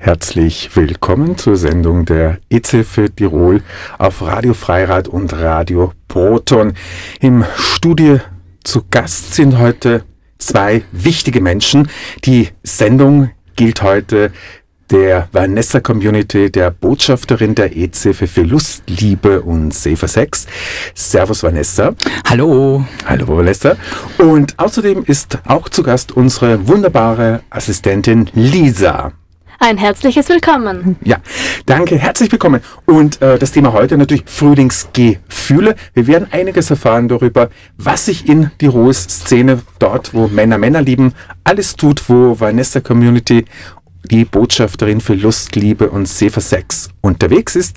Herzlich willkommen zur Sendung der EZ für Tirol auf Radio Freirad und Radio Proton. Im Studio zu Gast sind heute zwei wichtige Menschen. Die Sendung gilt heute der Vanessa Community, der Botschafterin der EZ für Lust, Liebe und Safer Sex. Servus Vanessa. Hallo. Hallo Vanessa. Und außerdem ist auch zu Gast unsere wunderbare Assistentin Lisa. Ein herzliches Willkommen. Ja, danke, herzlich willkommen. Und äh, das Thema heute natürlich Frühlingsgefühle. Wir werden einiges erfahren darüber, was sich in die Ruhe-Szene dort, wo Männer Männer lieben, alles tut, wo Vanessa Community die Botschafterin für Lust, Liebe und Sex unterwegs ist.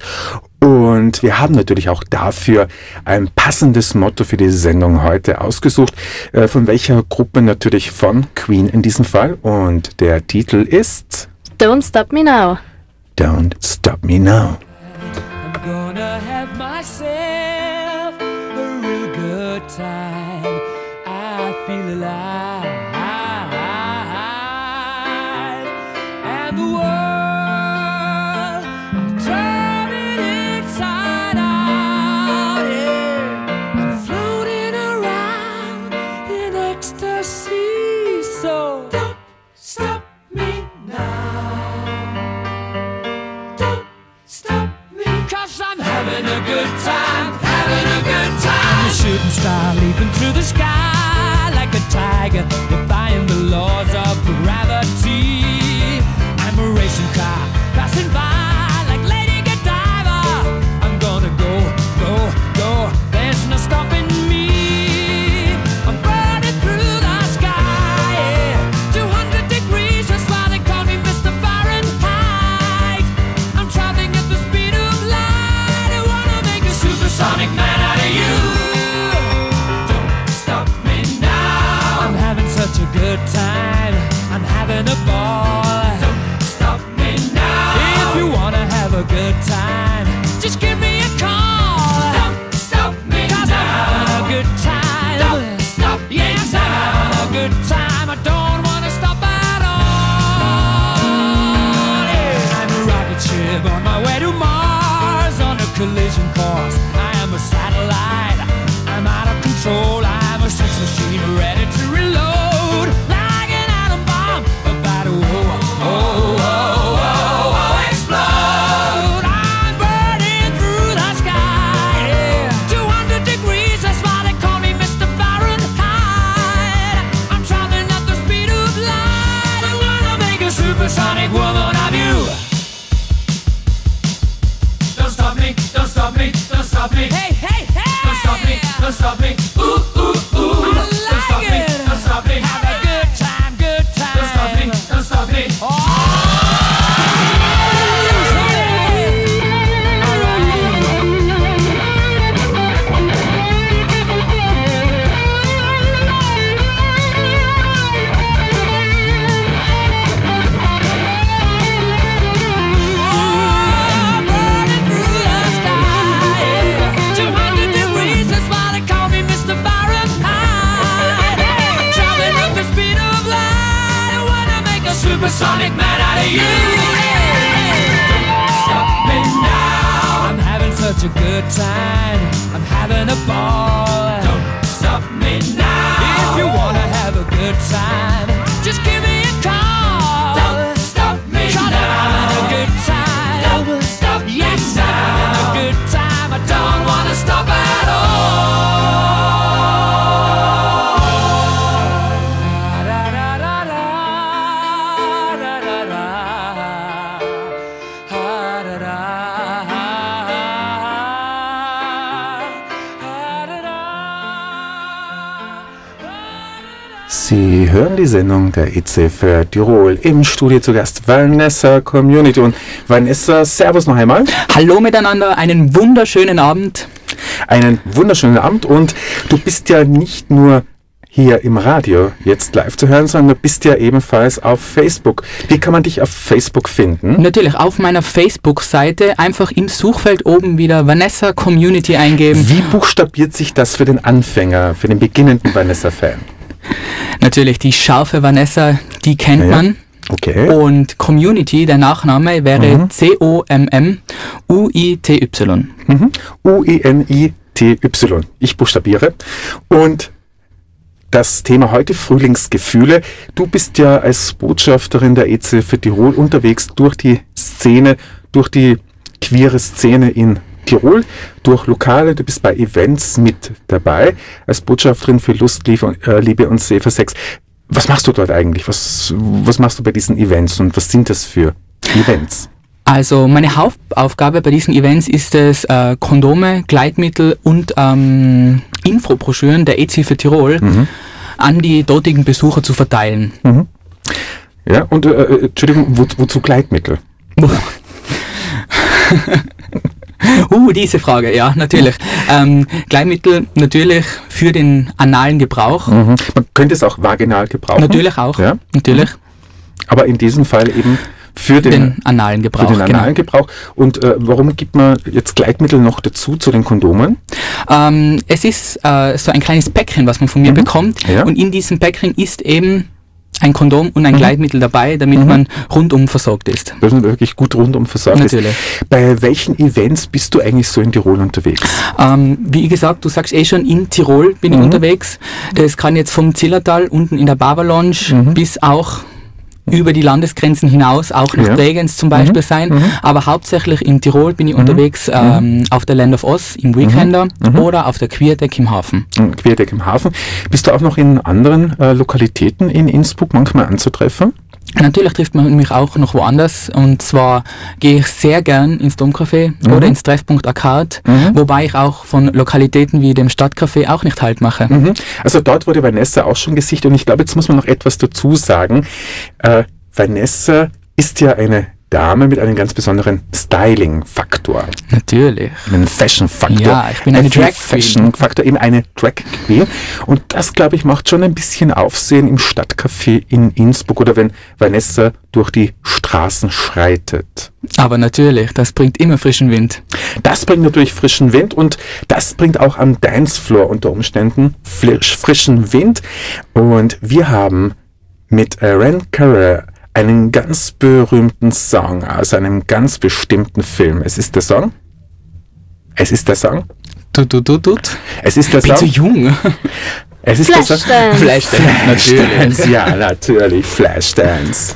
Und wir haben natürlich auch dafür ein passendes Motto für diese Sendung heute ausgesucht. Äh, von welcher Gruppe natürlich von Queen in diesem Fall. Und der Titel ist Don't Stop Me Now. Don't Stop Me Now. Good time, having a good time. I'm a shooting star leaping through the sky like a tiger, defying the laws of gravity. I'm a racing car passing by Supersonic man out of you. Don't stop me now. I'm having such a good time. I'm having a ball. Don't stop me now. If you wanna have a good time, just give me a call. Don't stop me now. I'm having a good time. Don't stop yes, I'm having a good time. I don't wanna stop at Sie hören die Sendung der EC für Tirol. Im Studio zu Gast Vanessa Community. Und Vanessa, Servus noch einmal. Hallo miteinander, einen wunderschönen Abend. Einen wunderschönen Abend. Und du bist ja nicht nur hier im Radio jetzt live zu hören, sondern du bist ja ebenfalls auf Facebook. Wie kann man dich auf Facebook finden? Natürlich auf meiner Facebook-Seite einfach im Suchfeld oben wieder Vanessa Community eingeben. Wie buchstabiert sich das für den Anfänger, für den beginnenden Vanessa-Fan? Natürlich die scharfe Vanessa, die kennt Ja, ja. man. Okay. Und Community, der Nachname wäre C-O-M-M-U-I-T-Y. Mhm. U-I-N-I-T-Y. Ich buchstabiere. Und das Thema heute Frühlingsgefühle. Du bist ja als Botschafterin der EZ für Tirol unterwegs durch die Szene, durch die queere Szene in Tirol, durch Lokale. Du bist bei Events mit dabei als Botschafterin für Lust, Liebe, äh, und Safer Sex. Was machst du dort eigentlich? Was, was machst du bei diesen Events und was sind das für Events? Also meine Hauptaufgabe bei diesen Events ist es, äh, Kondome, Gleitmittel und ähm, Infobroschüren der EZ für Tirol an die dortigen Besucher zu verteilen. Ja, und äh, äh, Entschuldigung, wo, wozu Gleitmittel? Uh, diese Frage, ja, natürlich. Ähm, Gleitmittel natürlich für den analen Gebrauch. Mhm. Man könnte es auch vaginal gebrauchen. Natürlich auch. Ja. Natürlich. Aber in diesem Fall eben für den, Den analen für Gebrauch. den analen genau. Gebrauch. Und äh, warum gibt man jetzt Gleitmittel noch dazu zu den Kondomen? Ähm, es ist äh, so ein kleines Päckchen, was man von mir bekommt. Mhm. Ja. Und in diesem Päckchen ist eben ein Kondom und Mhm. ein Gleitmittel dabei, damit man rundum versorgt ist. Dass man wirklich gut rundum versorgt Natürlich. ist. Bei welchen Events bist du eigentlich so in Tirol unterwegs? Ähm, wie gesagt, du sagst eh schon, in Tirol bin ich Mhm. unterwegs. Es kann jetzt vom Zillertal unten in der Bava Lounge Mhm. bis auch über die Landesgrenzen hinaus, auch nach Ja. Mhm. Bregenz zum Beispiel sein. Aber hauptsächlich in Tirol bin ich unterwegs Mhm. ähm, auf der Land of Oz im Weekender oder auf der Queerdeck im Hafen. Im Querdeck im Hafen. Bist du auch noch in anderen äh, Lokalitäten in Innsbruck manchmal anzutreffen? Natürlich trifft man mich auch noch woanders und zwar gehe ich sehr gern ins Domcafé Mhm. oder ins Treffpunkt Arcade, wobei ich auch von Lokalitäten wie dem Stadtcafé auch nicht halt mache. Mhm. Also dort wurde Vanessa auch schon gesichtet und ich glaube, jetzt muss man noch etwas dazu sagen. Äh, Vanessa ist ja eine Dame mit einem ganz besonderen Styling-Faktor, Natürlich. einem Fashion-Faktor. Ja, ich bin eine Ein Drag. Fashion-Faktor, eben eine Drag Queen. Und das, glaube ich, macht schon ein bisschen Aufsehen im Stadtcafé in Innsbruck oder wenn Vanessa durch die Straßen schreitet. Aber natürlich, das bringt immer frischen Wind. Das bringt natürlich frischen Wind und das bringt auch am Dancefloor unter Umständen frisch, frischen Wind. Und wir haben mit Ren Carrera einen ganz berühmten Song aus einem ganz bestimmten Film. Es ist der Song. Es ist der Song. Du, du, du, du. Es ist der Ich bin zu Song. jung. Es ist der Song. Flashdance. Flashdance, natürlich. Flashdance, ja, natürlich. Flashdance.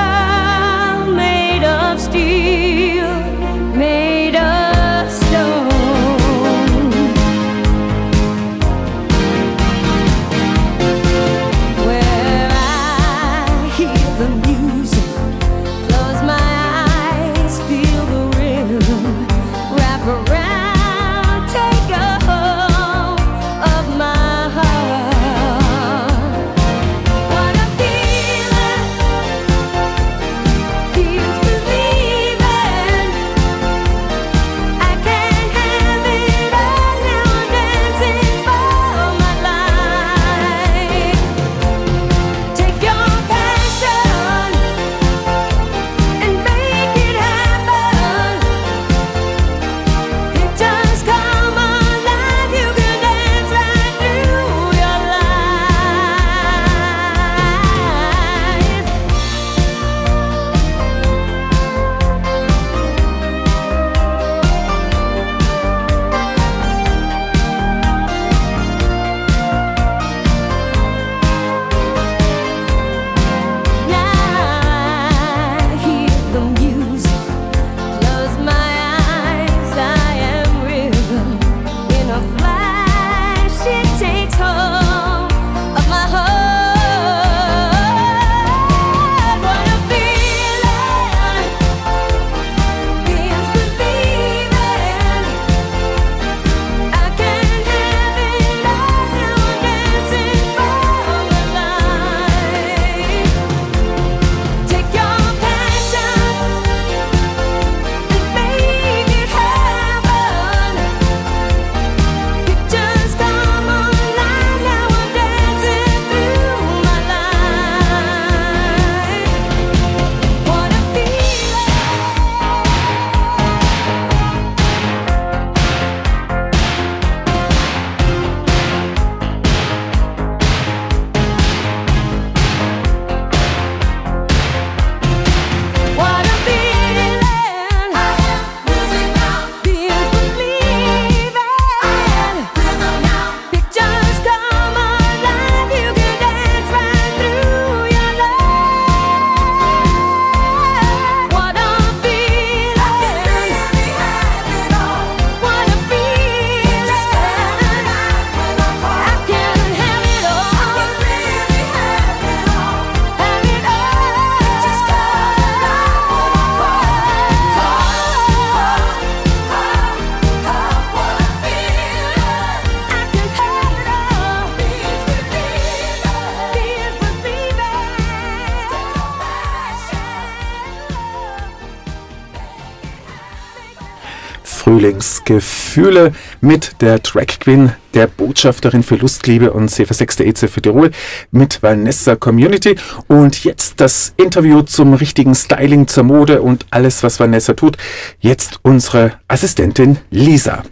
Frühlingsgefühle mit der Drag Queen, der Botschafterin für Lust, Liebe und CV6 der EZ für Tirol mit Vanessa Community. Und jetzt das Interview zum richtigen Styling, zur Mode und alles, was Vanessa tut. Jetzt unsere Assistentin Lisa.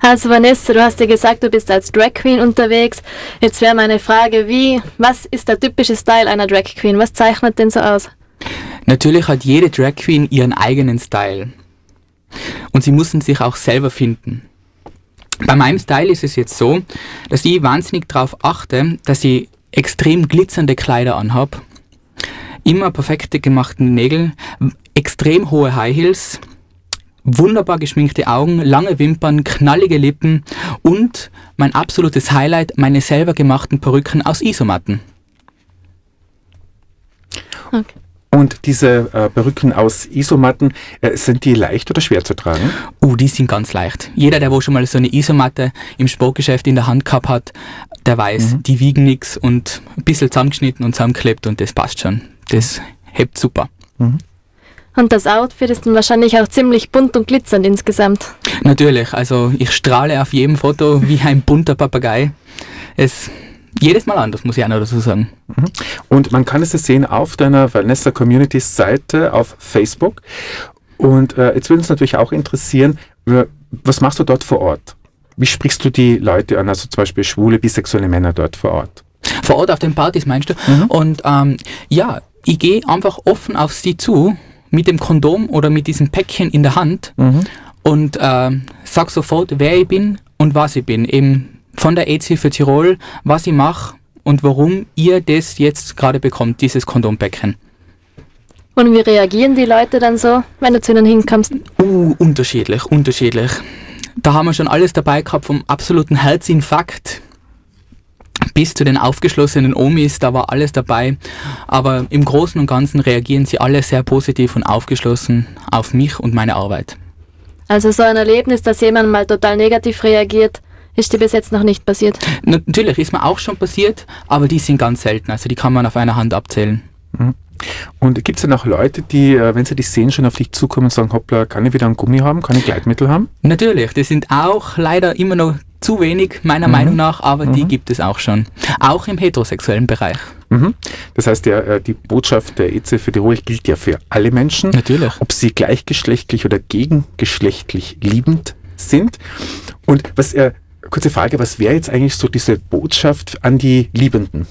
Also Vanessa, du hast ja gesagt, du bist als Drag Queen unterwegs. Jetzt wäre meine Frage, wie, was ist der typische Style einer Drag Queen? Was zeichnet denn so aus? Natürlich hat jede Drag Queen ihren eigenen Style. Und sie müssen sich auch selber finden. Bei meinem Style ist es jetzt so, dass ich wahnsinnig darauf achte, dass ich extrem glitzernde Kleider anhab, immer perfekte gemachte Nägel, extrem hohe High Heels, wunderbar geschminkte Augen, lange Wimpern, knallige Lippen und mein absolutes Highlight, meine selber gemachten Perücken aus Isomatten. Okay. Und diese äh, Perücken aus Isomatten, äh, sind die leicht oder schwer zu tragen? Uh, die sind ganz leicht. Jeder, der wo schon mal so eine Isomatte im Sportgeschäft in der Hand gehabt hat, der weiß, die wiegen nix und ein bisschen zusammengeschnitten und zusammengeklebt und das passt schon. Das hebt super. Und das Outfit ist dann wahrscheinlich auch ziemlich bunt und glitzernd insgesamt. Natürlich, also ich strahle auf jedem Foto wie ein bunter Papagei. Es jedes Mal anders, muss ich auch noch dazu sagen. Und man kann es ja sehen auf deiner Vanessa Community Seite auf Facebook. Und äh, jetzt würde uns natürlich auch interessieren, äh, was machst du dort vor Ort? Wie sprichst du die Leute an, also zum Beispiel schwule, bisexuelle Männer dort vor Ort? Vor Ort auf den Partys meinst du? Und ähm, ja, ich gehe einfach offen auf sie zu, mit dem Kondom oder mit diesem Päckchen in der Hand und ähm, sag sofort, wer ich bin und was ich bin. Eben von der für Tirol, was ich mache und warum ihr das jetzt gerade bekommt, dieses Kondompäckchen. Und wie reagieren die Leute dann so, wenn du zu ihnen hinkommst? Uh, unterschiedlich, unterschiedlich. Da haben wir schon alles dabei gehabt, vom absoluten Herzinfarkt bis zu den aufgeschlossenen Omis, da war alles dabei. Aber im Großen und Ganzen reagieren sie alle sehr positiv und aufgeschlossen auf mich und meine Arbeit. Also so ein Erlebnis, dass jemand mal total negativ reagiert, ist dir bis jetzt noch nicht passiert. Na- Natürlich ist mir auch schon passiert, aber die sind ganz selten. Also die kann man auf einer Hand abzählen. Und gibt es denn auch Leute, die, äh, wenn sie dich sehen, schon auf dich zukommen und sagen, hoppla, kann ich wieder ein Gummi haben, kann ich Gleitmittel haben? Natürlich, das sind auch leider immer noch zu wenig, meiner Meinung nach, aber die gibt es auch schon. Auch im heterosexuellen Bereich. Mhm. Das heißt, der, äh, die Botschaft der EZ für Tirol gilt ja für alle Menschen. Natürlich. Ob sie gleichgeschlechtlich oder gegengeschlechtlich liebend sind. Und was, äh, kurze Frage, was wäre jetzt eigentlich so diese Botschaft an die Liebenden?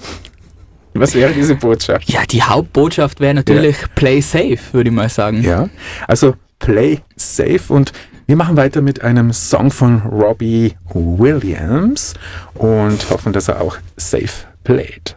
Was wäre diese Botschaft? Ja, die Hauptbotschaft wäre natürlich Play safe, würde ich mal sagen. Ja, also play safe und wir machen weiter mit einem Song von Robbie Williams und hoffen, dass er auch safe played.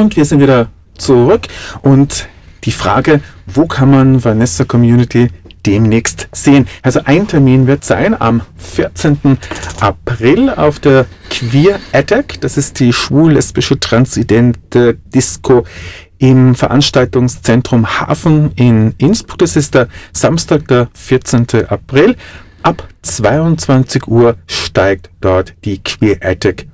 Und wir sind wieder zurück und die Frage, wo kann man Vanessa Community demnächst sehen? Also ein Termin wird sein am 14. April auf der Queer Attack. Das ist die schwul-lesbische transidente Disco im Veranstaltungszentrum Hafen in Innsbruck. Das ist der Samstag, der 14. April. Ab 22 Uhr steigt dort die Queer Attack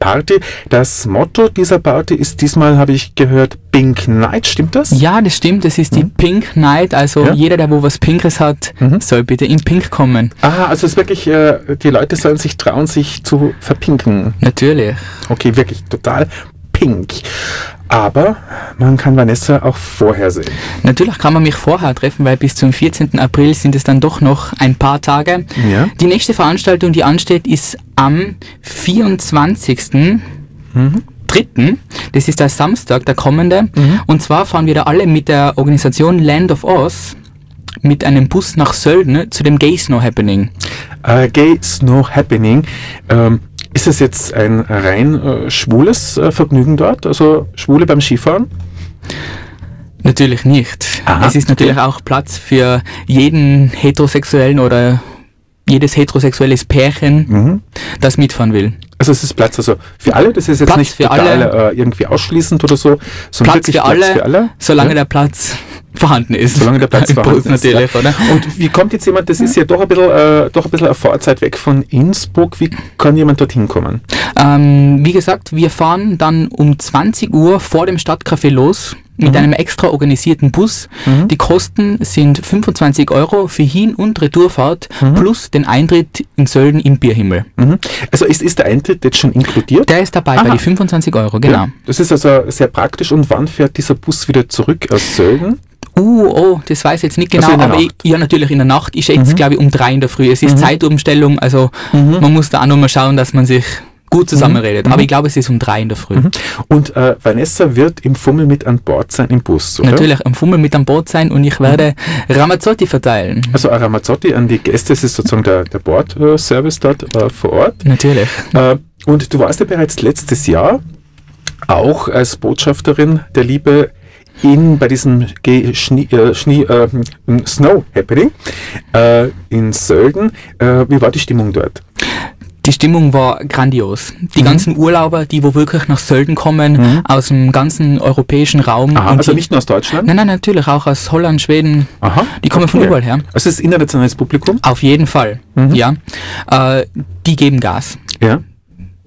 Party. Das Motto dieser Party ist diesmal, habe ich gehört, Pink Night. Stimmt das? Ja, das stimmt. Das ist die Pink Night. Also Ja. jeder, der wo was Pinkes hat, Mhm. soll bitte in Pink kommen. Ah, also es ist wirklich, äh, die Leute sollen sich trauen, sich zu verpinken. Natürlich. Okay, wirklich total pink. Aber man kann Vanessa auch vorher sehen. Natürlich kann man mich vorher treffen, weil bis zum 14. April sind es dann doch noch ein paar Tage. Ja. Die nächste Veranstaltung, die ansteht, ist am 24. Dritten, das ist der Samstag, der kommende. Und zwar fahren wir da alle mit der Organisation Land of Oz mit einem Bus nach Sölden zu dem Gay Snow Happening. Äh, Gay Snow Happening. Ähm, ist es jetzt ein rein äh, schwules äh, Vergnügen dort? Also Schwule beim Skifahren? Natürlich nicht. Aha, es ist natürlich auch Platz für jeden heterosexuellen oder jedes heterosexuelles Pärchen, Mhm. das mitfahren will. Also es ist Platz also für alle, das ist jetzt Platz nicht für total alle. Äh, irgendwie ausschließend oder so, sondern Platz für, alle, Platz für alle. solange Ja. der Platz vorhanden ist. Solange der Platz vorhanden ist. natürlich, ja. Und wie kommt jetzt jemand, das ist ja doch ein bisschen, äh, doch ein bisschen eine Fahrzeit weg von Innsbruck, wie kann jemand dorthin kommen? Ähm, wie gesagt, wir fahren dann um 20 Uhr vor dem Stadtcafé los mit einem extra organisierten Bus. Die Kosten sind 25 Euro für Hin- und Retourfahrt plus den Eintritt in Sölden im Bierhimmel. Mhm. Also ist, ist der Eintritt jetzt schon inkludiert? Der ist dabei Aha. bei die 25 Euro, genau. Ja, das ist also sehr praktisch. Und wann fährt dieser Bus wieder zurück aus Sölden? Uh, oh, das weiß ich jetzt nicht genau, Also aber ich. Mhm. ja, natürlich in der Nacht. Ich schätze, glaube ich, um drei in der Früh. Es ist Zeitumstellung, also Mhm. man muss da auch nochmal schauen, dass man sich gut zusammenredet. Mhm. Aber ich glaube, es ist um drei in der Früh. Und äh, Vanessa wird im Fummel mit an Bord sein im Bus, oder? Natürlich am Fummel mit an Bord sein und ich werde Ramazzotti verteilen. Also Aramazzotti an die Gäste, das ist sozusagen der, der Bordservice dort äh, vor Ort. Natürlich. Äh, und du warst ja bereits letztes Jahr auch als Botschafterin der Liebe in, bei diesem Ge Schnie, äh, Schnie, äh, Snow Happening äh, in Sölden. Äh, wie war die Stimmung dort? Die Stimmung war grandios. Mhm. Die ganzen Urlauber, die wo wirklich nach Sölden kommen, aus dem ganzen europäischen Raum. Aha, also die, nicht nur aus Deutschland? Nein, nein, natürlich auch aus Holland, Schweden. Aha. Die kommen von okay. überall her. Also es ist internationales Publikum? Auf jeden Fall. Mhm. Ja. Äh, die geben Gas. Ja.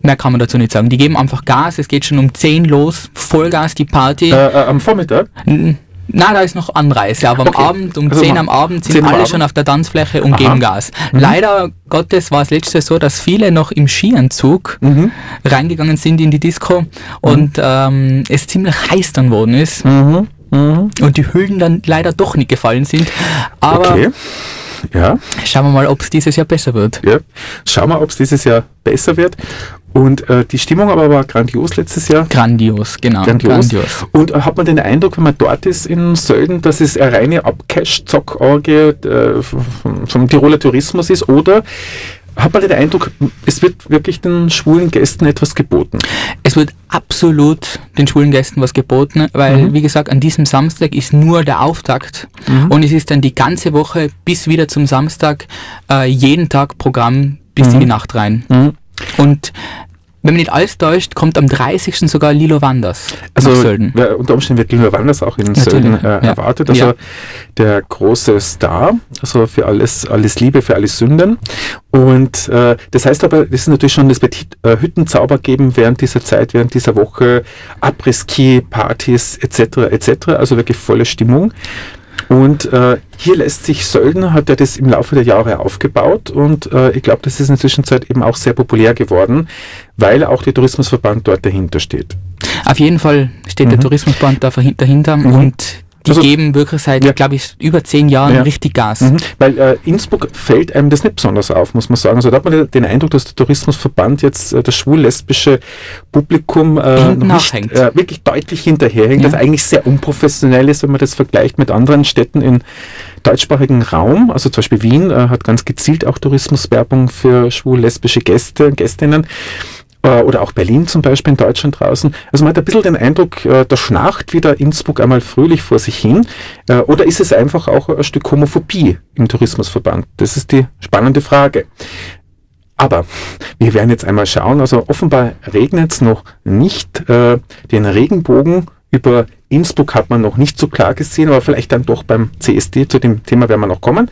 Mehr kann man dazu nicht sagen. Die geben einfach Gas. Es geht schon um 10 los. Vollgas die Party. Äh, äh, am Vormittag? N- Na, da ist noch Anreise, aber Okay. am Abend, um Also 10 mal- am Abend, 10 sind alle Abend. schon auf der Tanzfläche und Aha. geben Gas. Leider Gottes war es letztes Jahr so, dass viele noch im Skianzug Mhm. reingegangen sind in die Disco und ähm, es ziemlich heiß dann worden ist Mhm. Mhm. und die Hüllen dann leider doch nicht gefallen sind. Aber Okay. Ja. schauen wir mal, ob es dieses Jahr besser wird. Ja. Schauen wir, ob es dieses Jahr besser wird. Und äh, die Stimmung aber war grandios letztes Jahr. Grandios, genau. Grandios. Und äh, hat man den Eindruck, wenn man dort ist in Sölden, dass es eine reine Abcash-Zockorgie äh, vom, vom Tiroler Tourismus ist? Oder hat man den Eindruck, es wird wirklich den schwulen Gästen etwas geboten? Es wird absolut den schwulen Gästen was geboten, weil, wie gesagt, an diesem Samstag ist nur der Auftakt und es ist dann die ganze Woche bis wieder zum Samstag äh, jeden Tag Programm bis in die Nacht rein. Mhm. Und wenn mich nicht alles täuscht, kommt am 30. sogar Lilo Wanders Also Sölden. wer- unter Umständen wird Lino Wanders auch in Natürlich, Sölden äh, ja. erwartet. Also Ja. der große Star, also für alles, alles Liebe, für alle Sünden. Und äh, das heißt aber, das ist natürlich schon, es wird äh, Hüttenzauber geben während dieser Zeit, während dieser Woche, Après-Ski, Partys etc. etc. Also wirklich volle Stimmung. Und äh, hier lässt sich Sölden, hat er das im Laufe der Jahre aufgebaut und äh, ich glaube, das ist in der Zwischenzeit eben auch sehr populär geworden, weil auch der Tourismusverband dort dahinter steht. Auf jeden Fall steht der Tourismusband da verhin- dahinter und die. Also- geben wirklich seit, Ja. glaube ich, über zehn Jahren Ja. richtig Gas. Mhm. Weil äh, Innsbruck fällt einem das nicht besonders auf, muss man sagen. Also da hat man den Eindruck, dass der Tourismusverband jetzt äh, das schwul-lesbische Publikum äh, nicht, äh, wirklich deutlich hinterherhängt, Ja. das eigentlich sehr unprofessionell ist, wenn man das vergleicht mit anderen Städten im deutschsprachigen Raum. Also zum Beispiel Wien äh, hat ganz gezielt auch Tourismuswerbung für schwul-lesbische Gäste und Gästinnen. Äh, oder auch Berlin zum Beispiel in Deutschland draußen. Also man hat ein bisschen den Eindruck, äh, da schnarcht wieder Innsbruck einmal fröhlich vor sich hin. Äh, oder ist es einfach auch ein Stück Homophobie im Tourismusverband? Das ist die spannende Frage. Aber wir werden jetzt einmal schauen, also offenbar regnet es noch nicht. Den Regenbogen über Innsbruck hat man noch nicht so klar gesehen, aber vielleicht dann doch beim CSD, zu dem Thema werden wir noch kommen.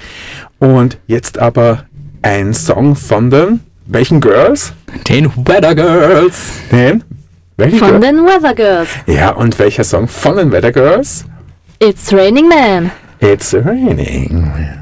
Und jetzt aber ein Song von den, welchen Girls? Den Weather Girls. Den? Welche Von Girls? den Weather Girls. Ja, und welcher Song von den Weather Girls? It's Raining Man. It's raining. Hi,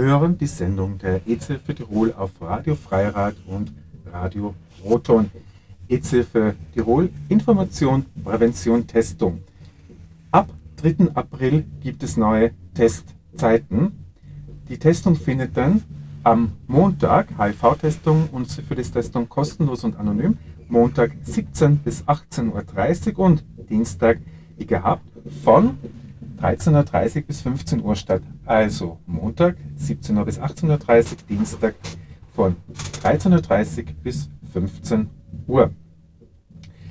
hören die Sendung der EZ Tirol auf Radio Freirad und Radio Roton. EZ Tirol Information, Prävention, Testung. Ab 3. April gibt es neue Testzeiten. Die Testung findet dann am Montag, HIV-Testung und Syphilis-Testung kostenlos und anonym, Montag 17 bis 18.30 Uhr und Dienstag, wie gehabt, von 13.30 Uhr bis 15 Uhr statt. Also Montag 17 Uhr bis 18.30 Uhr, Dienstag von 13.30 Uhr bis 15 Uhr.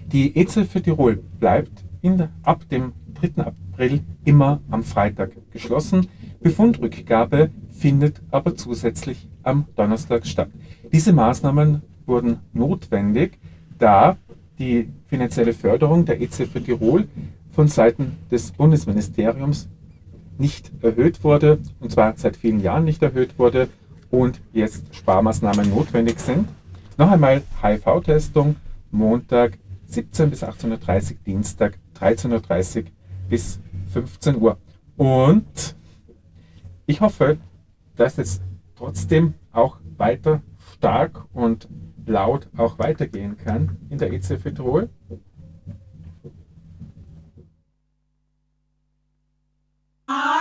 Die EZ für Tirol bleibt in, ab dem 3. April immer am Freitag geschlossen. Befundrückgabe findet aber zusätzlich am Donnerstag statt. Diese Maßnahmen wurden notwendig, da die finanzielle Förderung der EZ für Tirol von Seiten des Bundesministeriums nicht erhöht wurde, und zwar seit vielen Jahren nicht erhöht wurde und jetzt Sparmaßnahmen notwendig sind. Noch einmal HIV-Testung, Montag 17 bis 18.30 Uhr, Dienstag 13.30 Uhr bis 15 Uhr. Und ich hoffe, dass es trotzdem auch weiter stark und laut auch weitergehen kann in der EZ Tirol. Ah!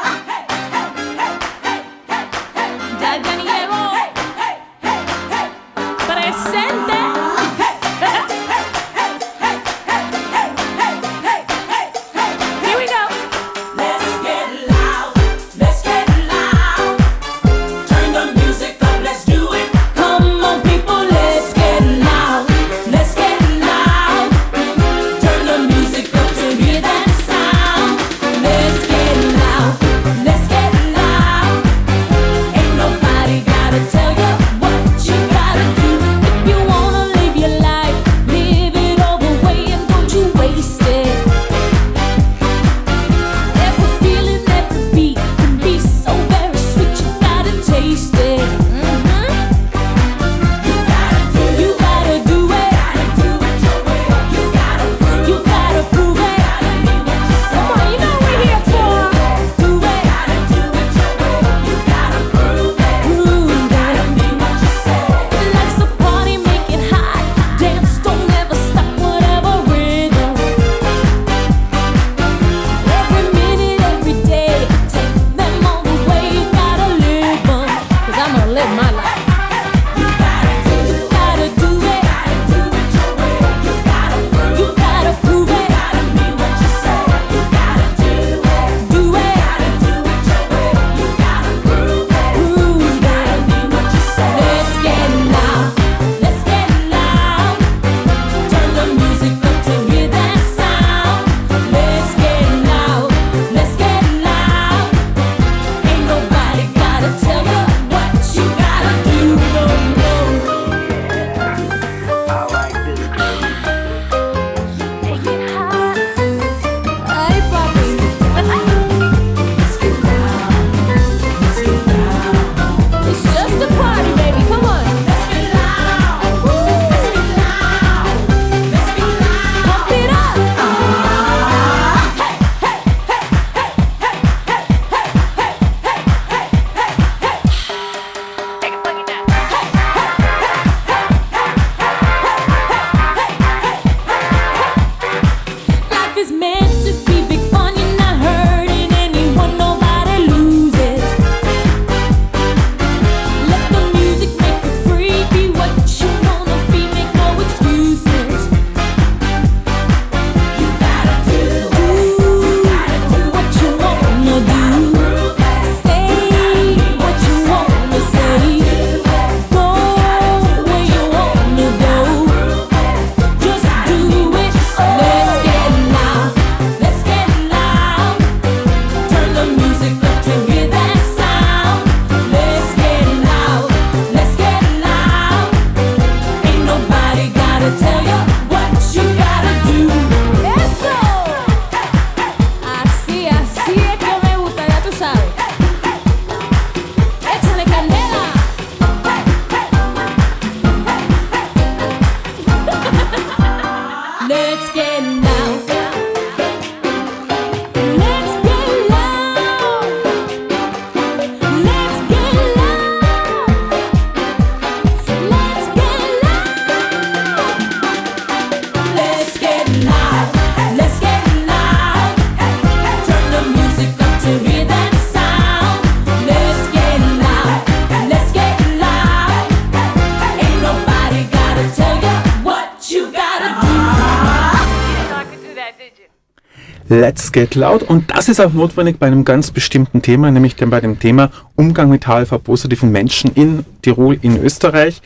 wird laut und das ist auch notwendig bei einem ganz bestimmten Thema, nämlich denn bei dem Thema Umgang mit HIV-positiven Menschen in Tirol, in Österreich.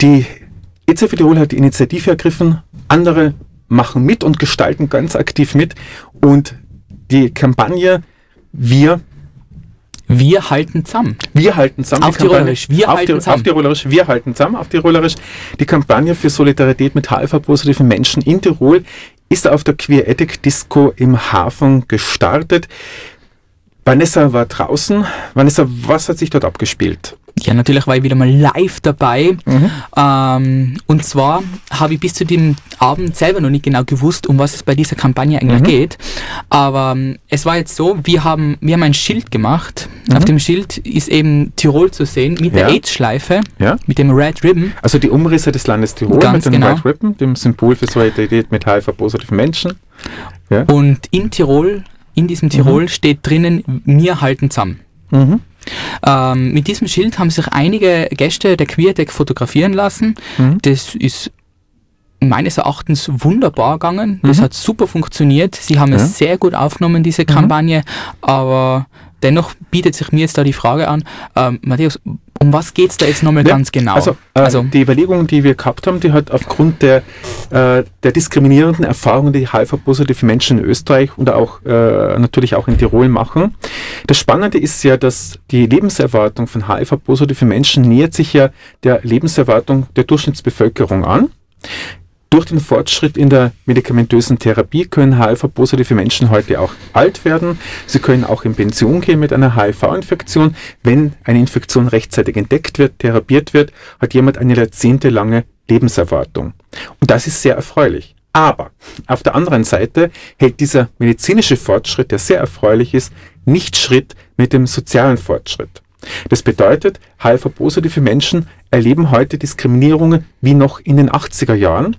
Die EZF Tirol hat die Initiative ergriffen, andere machen mit und gestalten ganz aktiv mit und die Kampagne Wir wir halten zusammen. Wir halten zusammen. Auf Tirolerisch. Wir auf halten die, zusammen. Auf Tirolerisch. Wir halten zusammen. Auf Tirolerisch. Die Kampagne für Solidarität mit HIV-positiven Menschen in Tirol ist auf der Queer Ethic Disco im Hafen gestartet. Vanessa war draußen. Vanessa, was hat sich dort abgespielt? Ja, natürlich war ich wieder mal live dabei. Ähm, und zwar habe ich bis zu dem Abend selber noch nicht genau gewusst, um was es bei dieser Kampagne eigentlich geht. Aber ähm, es war jetzt so, wir haben, wir haben ein Schild gemacht. Auf dem Schild ist eben Tirol zu sehen mit der Ja. AIDS-Schleife, Ja. mit dem Red Ribbon. Also die Umrisse des Landes Tirol Ganz mit dem genau. White Ribbon, dem Symbol für Solidarität mit HIV-positiven Menschen. Ja. Und in Tirol, in diesem Tirol steht drinnen, wir halten zusammen. Mhm. Ähm, mit diesem Schild haben sich einige Gäste der QueerTech fotografieren lassen. Mhm. Das ist meines Erachtens wunderbar gegangen. Das Mhm. hat super funktioniert. Sie haben Ja. Mhm. es sehr gut aufgenommen, diese Kampagne. Aber dennoch bietet sich mir jetzt da die Frage an, ähm, Matthäus, um was geht es da jetzt nochmal Ja, ganz genau? Also, äh, die Überlegung, die wir gehabt haben, die hat aufgrund der, äh, der diskriminierenden Erfahrungen, die HIV-positive Menschen in Österreich und auch äh, natürlich auch in Tirol machen. Das Spannende ist ja, dass die Lebenserwartung von HIV-positiven Menschen nähert sich ja der Lebenserwartung der Durchschnittsbevölkerung an. Durch den Fortschritt in der medikamentösen Therapie können HIV-positive Menschen heute auch alt werden. Sie können auch in Pension gehen mit einer HIV-Infektion. Wenn eine Infektion rechtzeitig entdeckt wird, therapiert wird, hat jemand eine jahrzehntelange Lebenserwartung. Und das ist sehr erfreulich. Aber auf der anderen Seite hält dieser medizinische Fortschritt, der sehr erfreulich ist, nicht Schritt mit dem sozialen Fortschritt. Das bedeutet, HIV-positive Menschen erleben heute Diskriminierungen wie noch in den 80er Jahren.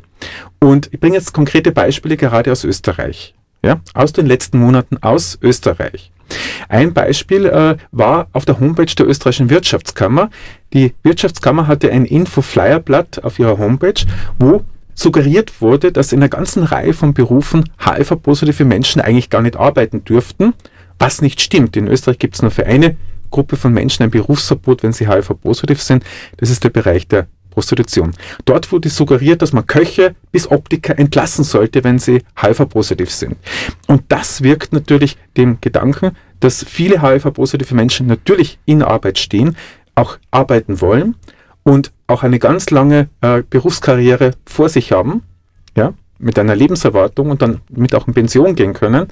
Und ich bringe jetzt konkrete Beispiele gerade aus Österreich. Ja, aus den letzten Monaten aus Österreich. Ein Beispiel äh, war auf der Homepage der österreichischen Wirtschaftskammer. Die Wirtschaftskammer hatte ein Info-Flyer-Blatt auf ihrer Homepage, wo suggeriert wurde, dass in einer ganzen Reihe von Berufen HIV-positive Menschen eigentlich gar nicht arbeiten dürften, was nicht stimmt. In Österreich gibt es nur für eine Gruppe von Menschen ein Berufsverbot, wenn sie HIV-positiv sind. Das ist der Bereich der Prostitution. Dort wurde suggeriert, dass man Köche bis Optiker entlassen sollte, wenn sie HIV-positiv sind. Und das wirkt natürlich dem Gedanken, dass viele HIV-positive Menschen natürlich in Arbeit stehen, auch arbeiten wollen und auch eine ganz lange äh, Berufskarriere vor sich haben, ja, mit einer Lebenserwartung und dann mit auch in Pension gehen können.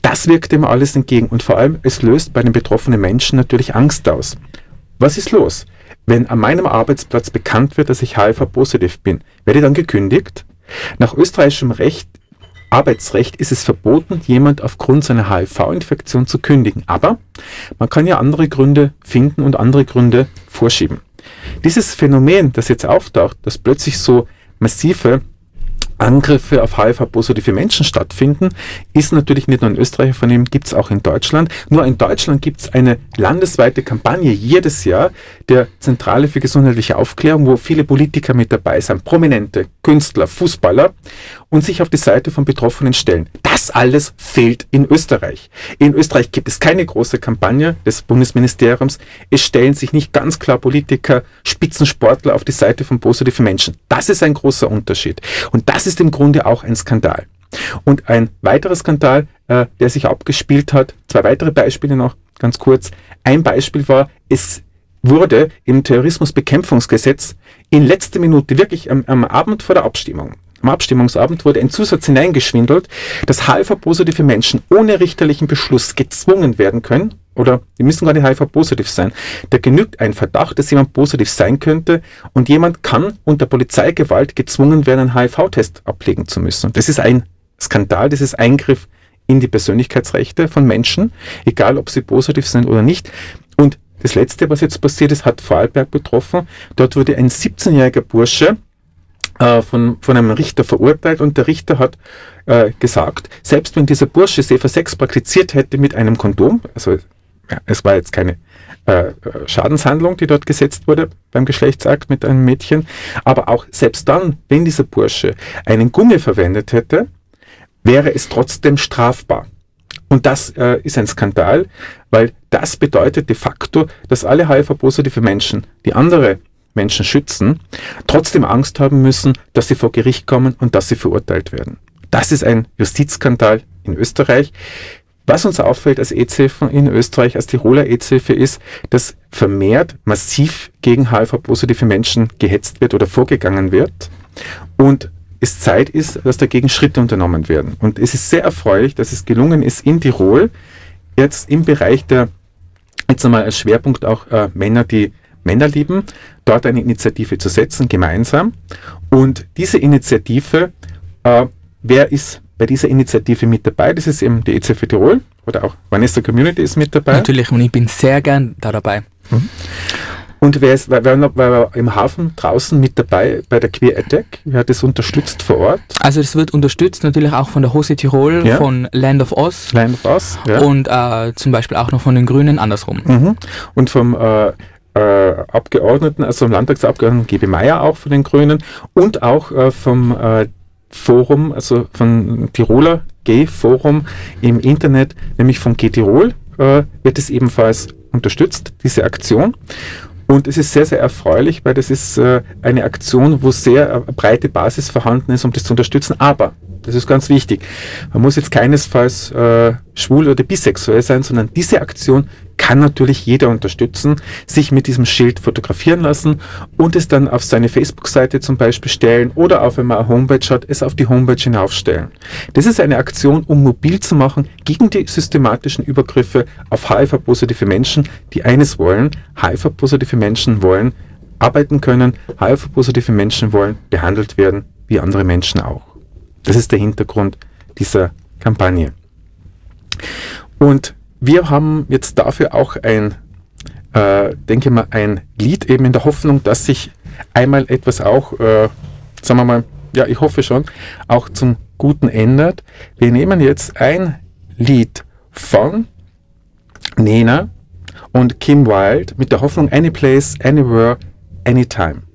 Das wirkt dem alles entgegen und vor allem, es löst bei den betroffenen Menschen natürlich Angst aus. Was ist los? Wenn an meinem Arbeitsplatz bekannt wird, dass ich HIV-positiv bin, werde ich dann gekündigt? Nach österreichischem Recht, Arbeitsrecht ist es verboten, jemand aufgrund seiner HIV-Infektion zu kündigen. Aber man kann ja andere Gründe finden und andere Gründe vorschieben. Dieses Phänomen, das jetzt auftaucht, dass plötzlich so massive Angriffe auf HIV-positive Menschen stattfinden, ist natürlich nicht nur in Österreich von gibt es auch in Deutschland. Nur in Deutschland gibt es eine landesweite Kampagne jedes Jahr der Zentrale für gesundheitliche Aufklärung, wo viele Politiker mit dabei sind, prominente Künstler, Fußballer und sich auf die Seite von Betroffenen stellen. Das alles fehlt in Österreich. In Österreich gibt es keine große Kampagne des Bundesministeriums. Es stellen sich nicht ganz klar Politiker, Spitzensportler auf die Seite von positiven Menschen. Das ist ein großer Unterschied. Und das ist im Grunde auch ein Skandal. Und ein weiterer Skandal, äh, der sich abgespielt hat, zwei weitere Beispiele noch ganz kurz. Ein Beispiel war, es wurde im Terrorismusbekämpfungsgesetz in letzter Minute, wirklich am, am Abend vor der Abstimmung, am Abstimmungsabend wurde ein Zusatz hineingeschwindelt, dass HIV-positive Menschen ohne richterlichen Beschluss gezwungen werden können, oder die müssen gar nicht HIV-positiv sein. Da genügt ein Verdacht, dass jemand positiv sein könnte und jemand kann unter Polizeigewalt gezwungen werden, einen HIV-Test ablegen zu müssen. Das ist ein Skandal, das ist Eingriff in die Persönlichkeitsrechte von Menschen, egal ob sie positiv sind oder nicht. Und das Letzte, was jetzt passiert ist, hat Vorarlberg betroffen. Dort wurde ein 17-jähriger Bursche äh, von, von einem Richter verurteilt und der Richter hat äh, gesagt, selbst wenn dieser Bursche 6 praktiziert hätte mit einem Kondom, also ja, es war jetzt keine äh, Schadenshandlung, die dort gesetzt wurde beim Geschlechtsakt mit einem Mädchen, aber auch selbst dann, wenn dieser Bursche einen Gummi verwendet hätte, wäre es trotzdem strafbar. Und das äh, ist ein Skandal, weil das bedeutet de facto, dass alle HIV-positive Menschen, die andere Menschen schützen, trotzdem Angst haben müssen, dass sie vor Gericht kommen und dass sie verurteilt werden. Das ist ein Justizskandal in Österreich. Was uns auffällt als EZ-Hilfen in Österreich, als Tiroler EZ-Hilfe ist, dass vermehrt massiv gegen HIV-positive Menschen gehetzt wird oder vorgegangen wird und es Zeit ist, dass dagegen Schritte unternommen werden. Und es ist sehr erfreulich, dass es gelungen ist, in Tirol jetzt im Bereich der, jetzt einmal als Schwerpunkt auch äh, Männer, die Männer lieben, dort eine Initiative zu setzen, gemeinsam. Und diese Initiative, äh, wer ist bei dieser Initiative mit dabei? Das ist eben die EZF Tirol oder auch Vanessa Community ist mit dabei. Natürlich, und ich bin sehr gern da dabei. Und wer ist wer, wer, wer war im Hafen draußen mit dabei bei der Queer Attack? Wer hat das unterstützt vor Ort? Also es wird unterstützt natürlich auch von der Hose Tirol, Ja. von Land of Oz Line of Us, ja. und äh, zum Beispiel auch noch von den Grünen andersrum. Mhm. Und vom äh, Abgeordneten, also vom Landtagsabgeordneten GB Meier auch von den Grünen und auch äh, vom äh, Forum, also von Tiroler Gay-Forum im Internet, nämlich von G-Tirol, äh, wird es ebenfalls unterstützt, diese Aktion. Und es ist sehr, sehr erfreulich, weil das ist äh, eine Aktion, wo sehr äh, breite Basis vorhanden ist, um das zu unterstützen. Aber, das ist ganz wichtig, man muss jetzt keinesfalls äh, schwul oder bisexuell sein, sondern diese Aktion kann natürlich jeder unterstützen, sich mit diesem Schild fotografieren lassen und es dann auf seine Facebook-Seite zum Beispiel stellen oder auf, wenn man eine Homepage hat, es auf die Homepage hinaufstellen. Das ist eine Aktion, um mobil zu machen gegen die systematischen Übergriffe auf HIV-positive Menschen, die eines wollen, HIV-positive Menschen wollen arbeiten können, HIV-positive Menschen wollen behandelt werden, wie andere Menschen auch. Das ist der Hintergrund dieser Kampagne. Und wir haben jetzt dafür auch ein, äh, denke mal, ein Lied eben in der Hoffnung, dass sich einmal etwas auch, äh, sagen wir mal, ja, ich hoffe schon, auch zum Guten ändert. Wir nehmen jetzt ein Lied von Nena und Kim Wilde mit der Hoffnung Any Place, Anywhere, Anytime.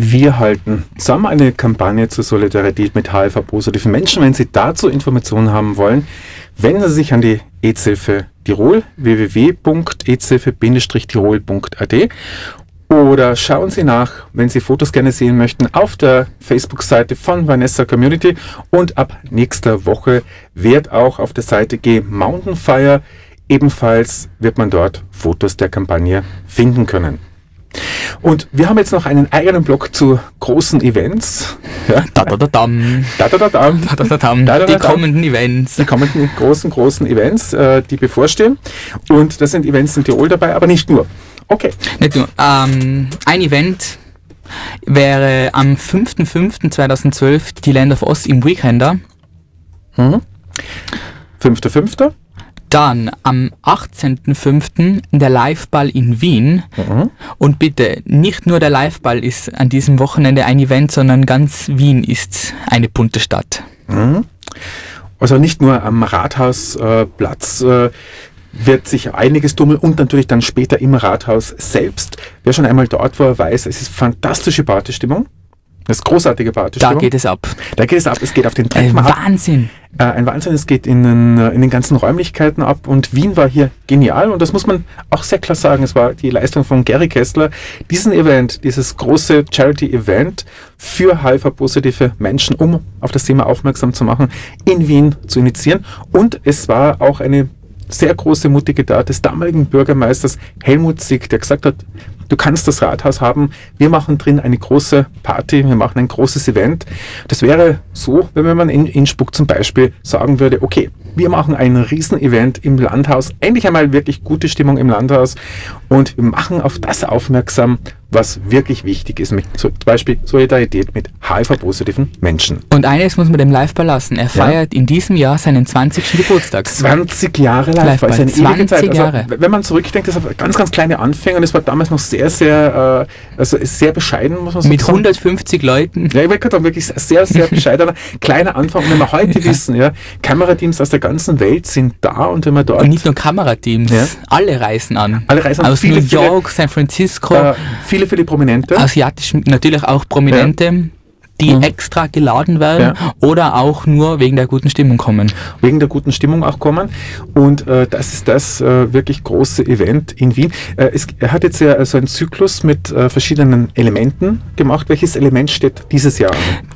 Wir halten zusammen eine Kampagne zur Solidarität mit HIV-positiven Menschen. Wenn Sie dazu Informationen haben wollen, wenden Sie sich an die EZ-Hilfe Tirol, www.ezhilfe-tirol.at oder schauen Sie nach, wenn Sie Fotos gerne sehen möchten, auf der Facebook-Seite von Vanessa Community und ab nächster Woche wird auch auf der Seite G Mountain Fire ebenfalls wird man dort Fotos der Kampagne finden können. Und wir haben jetzt noch einen eigenen Blog zu großen Events. Ja, Da, da, da, dam. da, da, da, da. Da, da, da, dam. Da, da, da, Die dam. kommenden Events. Die kommenden großen, großen Events, äh, die bevorstehen. Und das sind Events in Tirol dabei, aber nicht nur. Okay. Nicht nur. Ähm, ein Event wäre am 5.5.2012 die Land of Oz im Weekender. 5.5. Dann am 18.05. der Liveball in Wien. Und bitte, nicht nur der Liveball ist an diesem Wochenende ein Event, sondern ganz Wien ist eine bunte Stadt. Also nicht nur am Rathausplatz äh, äh, wird sich einiges tummeln und natürlich dann später im Rathaus selbst. Wer schon einmal dort war, weiß, es ist fantastische Partystimmung. Es ist großartige Da Partystimmung. geht es ab. da geht es ab. Es geht auf den Ein Treppen ab. Wahnsinn. Äh, ein Wahnsinn, es geht in den, in den ganzen Räumlichkeiten ab und Wien war hier genial und das muss man auch sehr klar sagen. Es war die Leistung von Gary Kessler, diesen Event, dieses große Charity-Event für HIV-positive Menschen, um auf das Thema aufmerksam zu machen, in Wien zu initiieren. Und es war auch eine sehr große, mutige Tat des damaligen Bürgermeisters Helmut Sieg, der gesagt hat, du kannst das Rathaus haben, wir machen drin eine große Party, wir machen ein großes Event. Das wäre so, wenn man in Innsbruck zum Beispiel sagen würde, okay, wir machen ein Riesenevent im Landhaus, endlich einmal wirklich gute Stimmung im Landhaus und wir machen auf das aufmerksam, was wirklich wichtig ist, mit zum Beispiel Solidarität mit HIV-positiven Menschen. Und eines muss man dem Liveball lassen. Er feiert in diesem Jahr seinen 20. Geburtstag. 20 Jahre live, Live ist eine bei ewige 20 Zeit. Also, Jahre. wenn man zurückdenkt, das war ganz, ganz kleine Anfänge und es war damals noch sehr, sehr, äh, also sehr bescheiden, muss man so Mit sagen. 150 Leuten. Ja, ich wollte gerade sagen, wirklich sehr, sehr bescheidener, kleiner Anfang. Und wenn wir heute wissen, ja, Kamerateams aus der ganzen Welt sind da und wenn man dort Und nicht nur Kamerateams. Ja. Alle reisen an. Alle reisen an. Aus Viele, New viele- York, San Francisco, äh, viele, viele Prominente. asiatischen, natürlich auch Prominente, die Mhm. extra geladen werden Ja. oder auch nur wegen der guten Stimmung kommen. wegen der guten Stimmung auch kommen. Und äh, das ist das äh, wirklich große Event in Wien. Äh, es, er hat jetzt ja so einen Zyklus mit äh, verschiedenen Elementen gemacht. Welches Element steht dieses Jahr?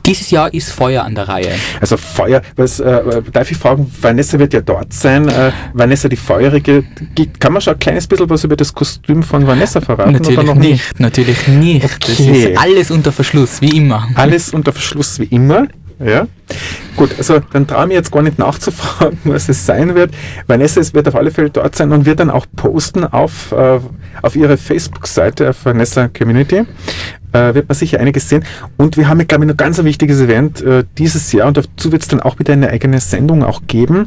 Dieses Jahr ist Feuer an der Reihe. Also Feuer, was, äh, darf ich fragen, Vanessa wird ja dort sein. Äh, Vanessa die Feurige, kann man schon ein kleines bisschen was über das Kostüm von Vanessa verraten? natürlich oder noch nicht, natürlich nicht. Das Okay. ist alles unter Verschluss, wie immer. Alles unter Verschluss wie immer. Ja. Gut, also dann traue ich mich jetzt gar nicht nachzufragen, was es sein wird. Vanessa es wird auf alle Fälle dort sein und wird dann auch posten auf, äh, auf ihre Facebook-Seite, auf Vanessa Community. Äh, wird man sicher einiges sehen. Und wir haben, ja, glaube ich, noch ganz ein wichtiges Event äh, dieses Jahr und dazu wird es dann auch wieder eine eigene Sendung auch geben,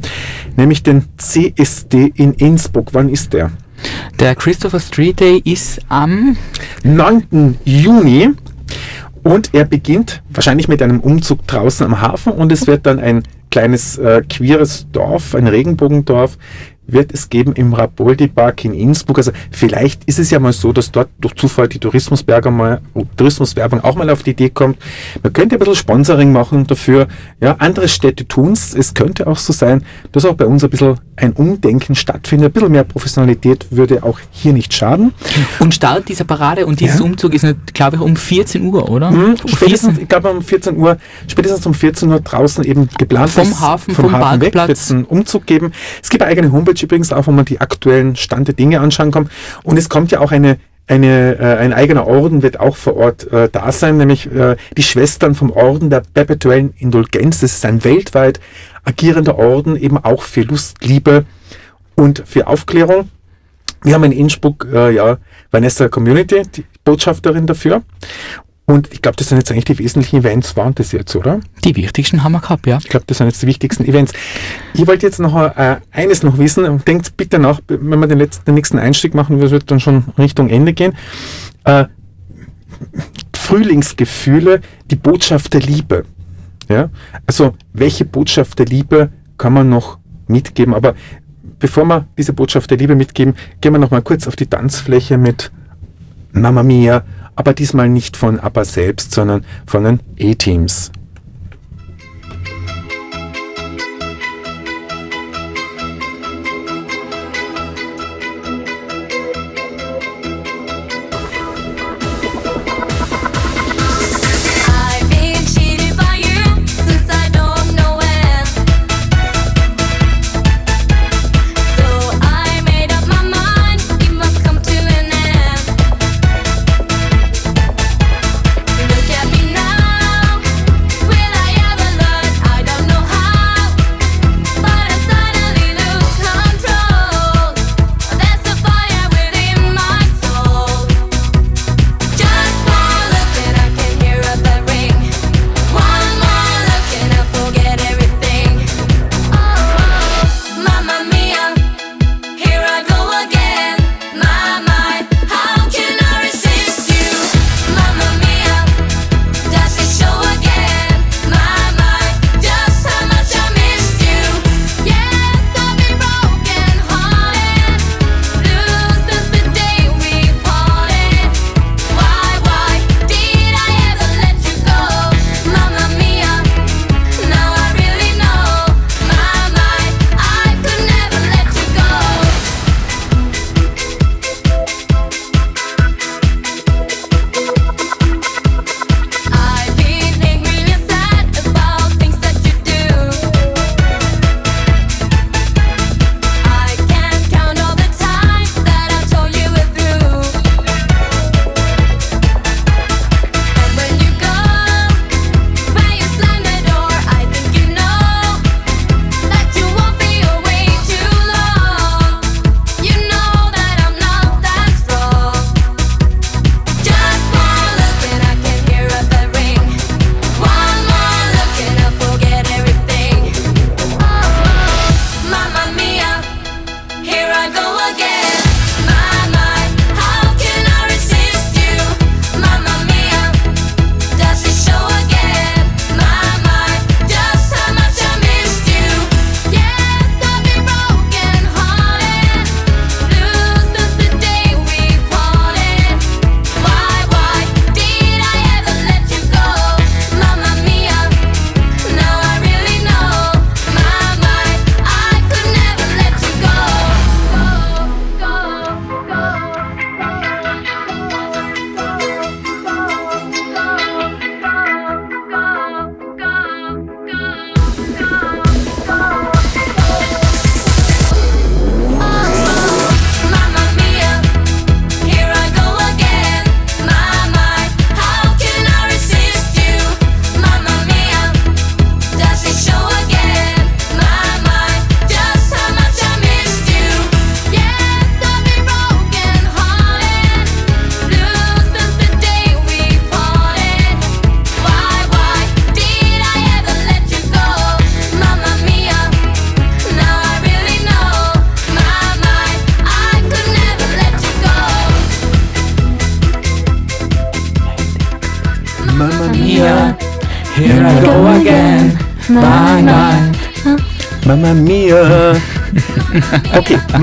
nämlich den CSD in Innsbruck. Wann ist der? Der Christopher Street Day ist am 9. Juni und er beginnt wahrscheinlich mit einem Umzug draußen am Hafen und es wird dann ein kleines äh, queeres Dorf, ein Regenbogendorf wird es geben im Rapoldi Park in Innsbruck. Also vielleicht ist es ja mal so, dass dort durch Zufall die Tourismuswerbung mal, Tourismuswerbung auch mal auf die Idee kommt. Man könnte ein bisschen Sponsoring machen dafür. Ja, andere Städte tun's. Es könnte auch so sein, dass auch bei uns ein bisschen ein Umdenken stattfindet. Ein bisschen mehr Professionalität würde auch hier nicht schaden. und Start dieser Parade und dieses Ja. Umzug ist, glaube ich, um 14 Uhr, oder? Mhm, spätestens, 14 ich glaube um 14 Uhr, spätestens um 14 Uhr draußen eben geplant Vom ist, Hafen, vom vom Hafen weg, wird es einen Umzug geben. Es gibt eine eigene Homepage übrigens auch, wo man die aktuellen Stand der Dinge anschauen kann. Und es kommt ja auch eine eine, äh, ein eigener Orden wird auch vor Ort äh, da sein, nämlich äh, die Schwestern vom Orden der perpetuellen Indulgenz. Das ist ein weltweit agierender Orden, eben auch für Lust, Liebe und für Aufklärung. Wir haben in Innsbruck äh, ja Vanessa Community, die Botschafterin dafür. Und ich glaube, das sind jetzt eigentlich die wesentlichen Events, waren das jetzt, oder? Die wichtigsten haben wir gehabt, ja. Ich glaube, das sind jetzt die wichtigsten Events. Ich wollte jetzt noch äh, eines noch wissen. und Denkt bitte nach, wenn wir den, letzten, den nächsten Einstieg machen, wir wird dann schon Richtung Ende gehen. Äh, Frühlingsgefühle, die Botschaft der Liebe. Ja? Also, welche Botschaft der Liebe kann man noch mitgeben? Aber bevor wir diese Botschaft der Liebe mitgeben, gehen wir noch mal kurz auf die Tanzfläche mit Mamma Mia aber diesmal nicht von ABBA selbst, sondern von den A-Teams.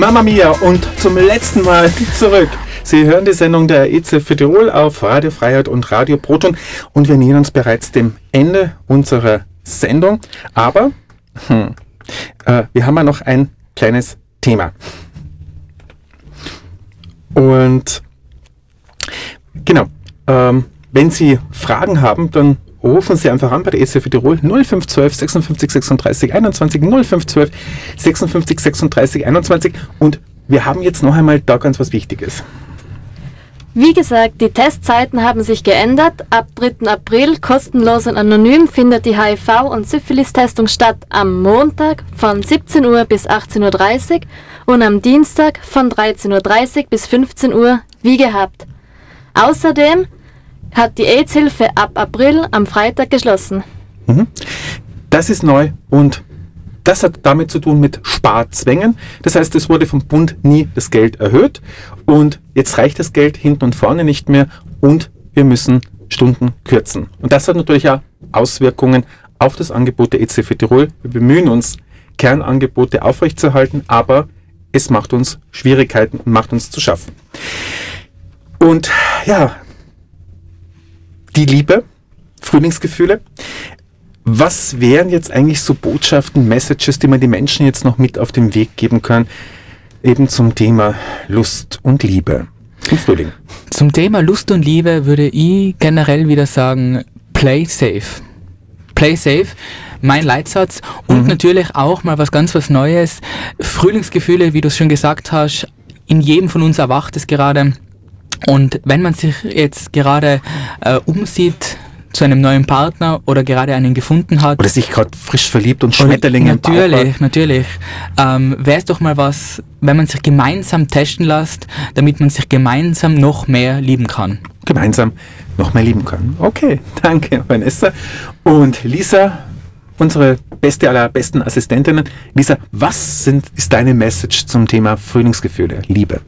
Mamma Mia und zum letzten Mal zurück. Sie hören die Sendung der EZ für Tirol auf Radio Freiheit und Radio Proton und wir nähern uns bereits dem Ende unserer Sendung. Aber hm, äh, wir haben ja noch ein kleines Thema. Und genau, ähm, wenn Sie Fragen haben, dann rufen Sie einfach an bei der ECF Tirol 0512 56 36 21 0512 56 36 21 und wir haben jetzt noch einmal da ganz was Wichtiges. Wie gesagt, die Testzeiten haben sich geändert. Ab 3. April kostenlos und anonym findet die HIV- und Syphilis-Testung statt am Montag von 17 Uhr bis 18.30 Uhr und am Dienstag von 13.30 Uhr bis 15 Uhr wie gehabt. Außerdem hat die AIDS-Hilfe ab April am Freitag geschlossen. Das ist neu und das hat damit zu tun mit Sparzwängen. Das heißt, es wurde vom Bund nie das Geld erhöht und jetzt reicht das Geld hinten und vorne nicht mehr und wir müssen Stunden kürzen. Und das hat natürlich auch Auswirkungen auf das Angebot der ECF Tirol. Wir bemühen uns, Kernangebote aufrechtzuerhalten, aber es macht uns Schwierigkeiten und macht uns zu schaffen. Und ja, die Liebe, Frühlingsgefühle. Was wären jetzt eigentlich so Botschaften, Messages, die man die Menschen jetzt noch mit auf den Weg geben kann, eben zum Thema Lust und Liebe im Frühling? Zum Thema Lust und Liebe würde ich generell wieder sagen, play safe. Play safe, mein Leitsatz. Und natürlich auch mal was ganz was Neues. Frühlingsgefühle, wie du es schon gesagt hast, in jedem von uns erwacht es gerade. Und wenn man sich jetzt gerade äh, umsieht zu einem neuen Partner oder gerade einen gefunden hat, Oder sich gerade frisch verliebt und Schmetterlinge Natürlich, natürlich. Ähm, Wäre es doch mal was, wenn man sich gemeinsam testen lässt, damit man sich gemeinsam noch mehr lieben kann. gemeinsam noch mehr lieben können. Okay, danke Vanessa. Und Lisa, unsere beste aller besten Assistentinnen. Lisa, was sind, ist deine Message zum Thema Frühlingsgefühle, Liebe?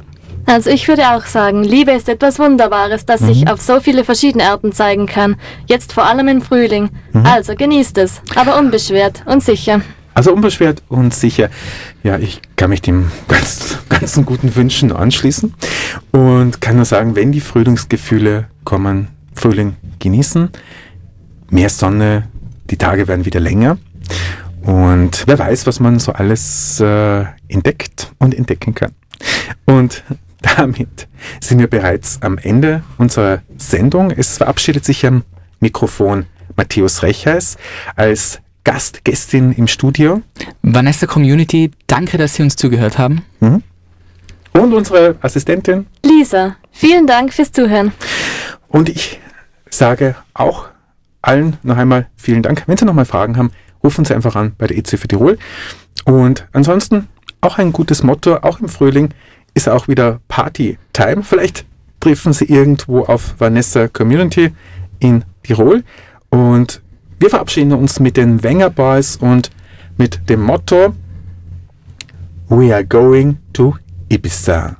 Also ich würde auch sagen, Liebe ist etwas Wunderbares, das sich auf so viele verschiedene Arten zeigen kann. Jetzt vor allem im Frühling. Also genießt es, aber unbeschwert und sicher. Also unbeschwert und sicher. Ja, ich kann mich dem ganz, ganzen guten Wünschen anschließen und kann nur sagen, wenn die Frühlingsgefühle kommen, Frühling genießen, mehr Sonne, die Tage werden wieder länger und wer weiß, was man so alles äh, entdeckt und entdecken kann. Und damit sind wir bereits am Ende unserer Sendung. Es verabschiedet sich am Mikrofon Matthäus Rechheis als Gast, Gästin im Studio Vanessa Community, danke, dass Sie uns zugehört haben. und unsere Assistentin. Lisa, vielen Dank fürs Zuhören. Und ich sage auch allen noch einmal vielen Dank. Wenn Sie noch mal Fragen haben, rufen Sie einfach an bei der EC für Tirol. Und ansonsten auch ein gutes Motto, auch im Frühling ist auch wieder Party-Time. Vielleicht treffen Sie irgendwo auf Vanessa Community in Tirol. Und wir verabschieden uns mit den Wenger Boys und mit dem Motto We are going to Ibiza.